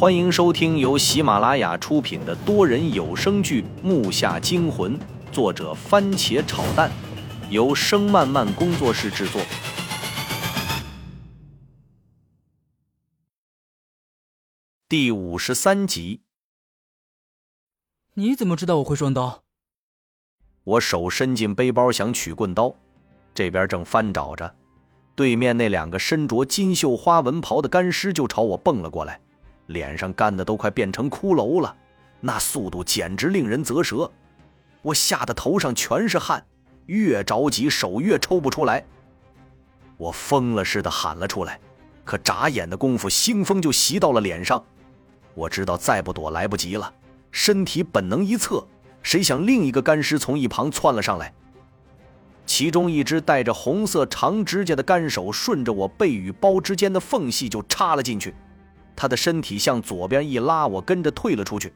欢迎收听由喜马拉雅出品的多人有声剧《木下惊魂》，作者番茄炒蛋，由声漫漫工作室制作。第五十三集。你怎么知道我会双刀？我手伸进背包想取棍刀，这边正翻找着，对面那两个身着金绣花纹袍的干尸就朝我蹦了过来。脸上干的都快变成骷髅了，那速度简直令人啧舌。我吓得头上全是汗，越着急手越抽不出来。我疯了似的喊了出来，可眨眼的功夫，腥风就袭到了脸上。我知道再不躲来不及了，身体本能一侧，谁想另一个干尸从一旁窜了上来，其中一只带着红色长指甲的干手顺着我背与包之间的缝隙就插了进去。他的身体向左边一拉，我跟着退了出去。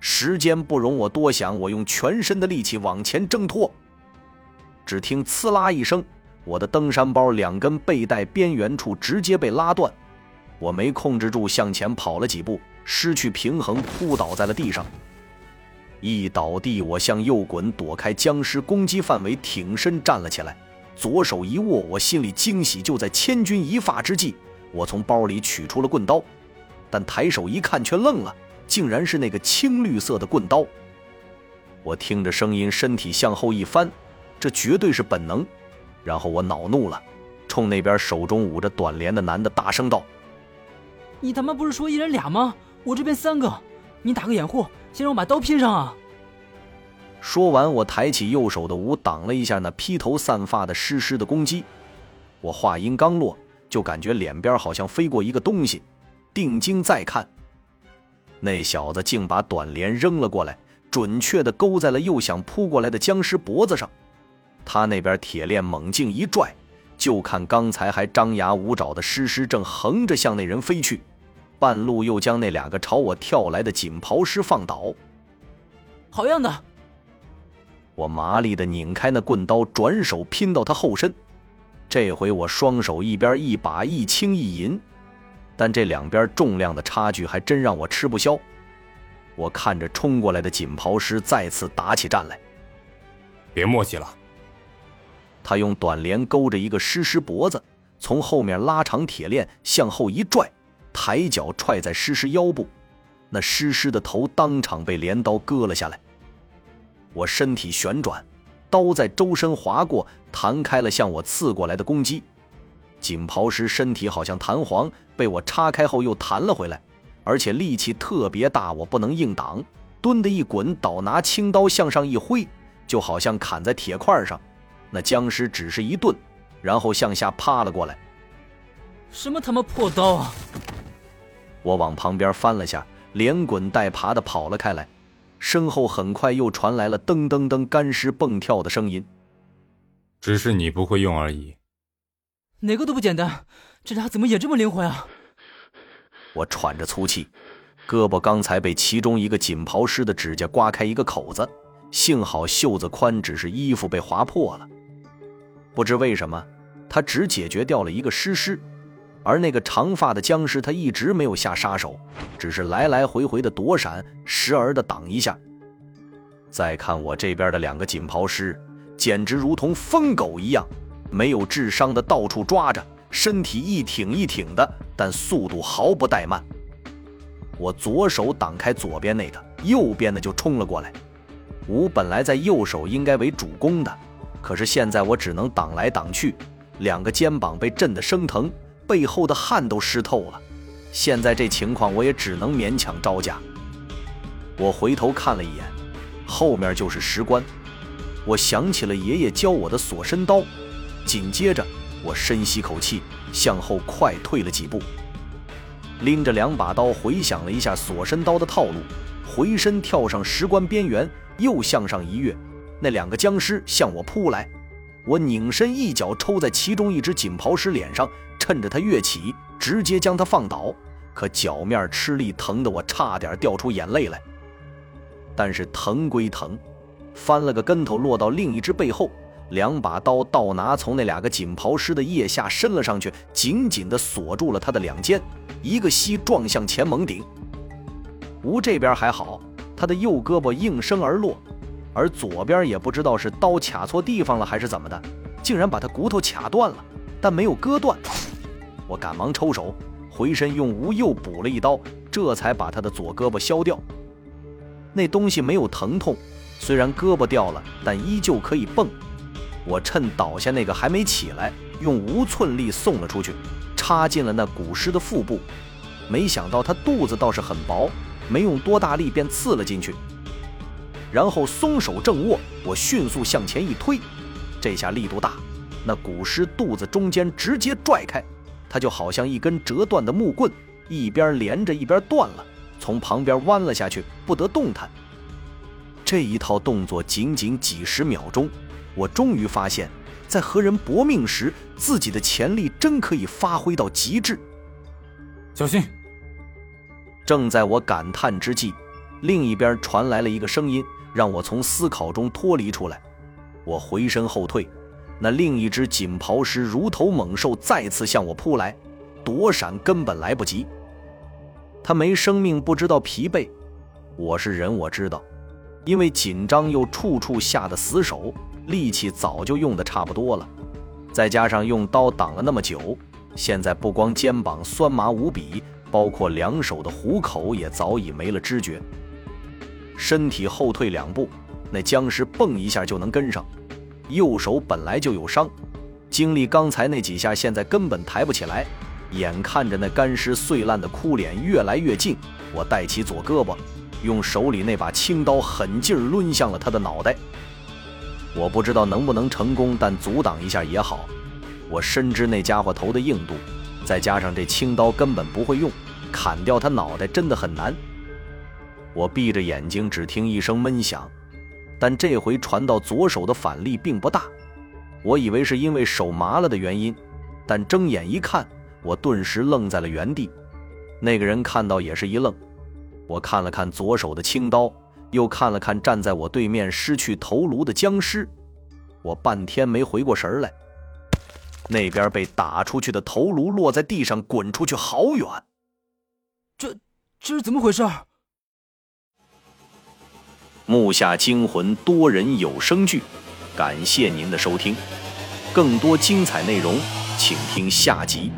时间不容我多想，我用全身的力气往前挣脱。只听“呲啦”一声，我的登山包两根背带边缘处直接被拉断。我没控制住，向前跑了几步，失去平衡，扑倒在了地上。一倒地，我向右滚，躲开僵尸攻击范围，挺身站了起来，左手一握，我心里惊喜。就在千钧一发之际，我从包里取出了棍刀。但抬手一看，却愣了，竟然是那个青绿色的棍刀。我听着声音，身体向后一翻，这绝对是本能。然后我恼怒了，冲那边手中捂着短镰的男的大声道：“你他妈不是说一人俩吗？我这边三个，你打个掩护，先让我把刀拼上啊！”说完，我抬起右手的舞，挡了一下那披头散发的湿湿的攻击。我话音刚落，就感觉脸边好像飞过一个东西。定睛再看，那小子竟把短镰扔了过来，准确地勾在了又想扑过来的僵尸脖子上。他那边铁链猛劲一拽，就看刚才还张牙舞爪的尸尸正横着向那人飞去，半路又将那两个朝我跳来的锦袍师放倒。好样的！我麻利的拧开那棍刀，转手拼到他后身。这回我双手一边一把，一轻一银。但这两边重量的差距还真让我吃不消。我看着冲过来的锦袍师再次打起战来。别墨迹了。他用短镰勾着一个尸尸脖子，从后面拉长铁链向后一拽，抬脚踹在尸尸腰部，那尸尸的头当场被镰刀割了下来。我身体旋转，刀在周身划过，弹开了向我刺过来的攻击。锦袍师身体好像弹簧，被我叉开后又弹了回来，而且力气特别大，我不能硬挡，蹲的一滚倒，拿青刀向上一挥，就好像砍在铁块上。那僵尸只是一顿，然后向下趴了过来。什么他妈破刀啊！我往旁边翻了下，连滚带爬的跑了开来，身后很快又传来了噔噔噔干尸蹦跳的声音。只是你不会用而已。哪个都不简单，这俩怎么也这么灵活呀？我喘着粗气，胳膊刚才被其中一个锦袍师的指甲刮开一个口子，幸好袖子宽，只是衣服被划破了。不知为什么，他只解决掉了一个尸尸，而那个长发的僵尸他一直没有下杀手，只是来来回回的躲闪，时而的挡一下。再看我这边的两个锦袍师，简直如同疯狗一样。没有智商的到处抓着，身体一挺一挺的，但速度毫不怠慢。我左手挡开左边那个，右边的就冲了过来。武本来在右手应该为主攻的，可是现在我只能挡来挡去，两个肩膀被震得生疼，背后的汗都湿透了。现在这情况，我也只能勉强招架。我回头看了一眼，后面就是石棺。我想起了爷爷教我的锁身刀。紧接着，我深吸口气，向后快退了几步，拎着两把刀，回想了一下锁身刀的套路，回身跳上石棺边缘，又向上一跃。那两个僵尸向我扑来，我拧身一脚抽在其中一只锦袍师脸上，趁着他跃起，直接将他放倒。可脚面吃力，疼得我差点掉出眼泪来。但是疼归疼，翻了个跟头，落到另一只背后。两把刀倒拿，从那两个锦袍师的腋下伸了上去，紧紧地锁住了他的两肩。一个膝撞向前猛顶，吴这边还好，他的右胳膊应声而落，而左边也不知道是刀卡错地方了还是怎么的，竟然把他骨头卡断了，但没有割断。我赶忙抽手，回身用吴又补了一刀，这才把他的左胳膊削掉。那东西没有疼痛，虽然胳膊掉了，但依旧可以蹦。我趁倒下那个还没起来，用无寸力送了出去，插进了那古尸的腹部。没想到他肚子倒是很薄，没用多大力便刺了进去。然后松手正握，我迅速向前一推，这下力度大，那古尸肚子中间直接拽开，它就好像一根折断的木棍，一边连着一边断了，从旁边弯了下去，不得动弹。这一套动作仅仅几十秒钟。我终于发现，在和人搏命时，自己的潜力真可以发挥到极致。小心！正在我感叹之际，另一边传来了一个声音，让我从思考中脱离出来。我回身后退，那另一只锦袍狮如头猛兽再次向我扑来，躲闪根本来不及。他没生命，不知道疲惫。我是人，我知道，因为紧张又处处下的死手。力气早就用的差不多了，再加上用刀挡了那么久，现在不光肩膀酸麻无比，包括两手的虎口也早已没了知觉。身体后退两步，那僵尸蹦一下就能跟上。右手本来就有伤，经历刚才那几下，现在根本抬不起来。眼看着那干尸碎烂的哭脸越来越近，我带起左胳膊，用手里那把青刀狠劲儿抡向了他的脑袋。我不知道能不能成功，但阻挡一下也好。我深知那家伙头的硬度，再加上这青刀根本不会用，砍掉他脑袋真的很难。我闭着眼睛，只听一声闷响，但这回传到左手的反力并不大。我以为是因为手麻了的原因，但睁眼一看，我顿时愣在了原地。那个人看到也是一愣。我看了看左手的青刀。又看了看站在我对面失去头颅的僵尸，我半天没回过神来。那边被打出去的头颅落在地上，滚出去好远。这这是怎么回事？木下惊魂多人有声剧，感谢您的收听，更多精彩内容，请听下集。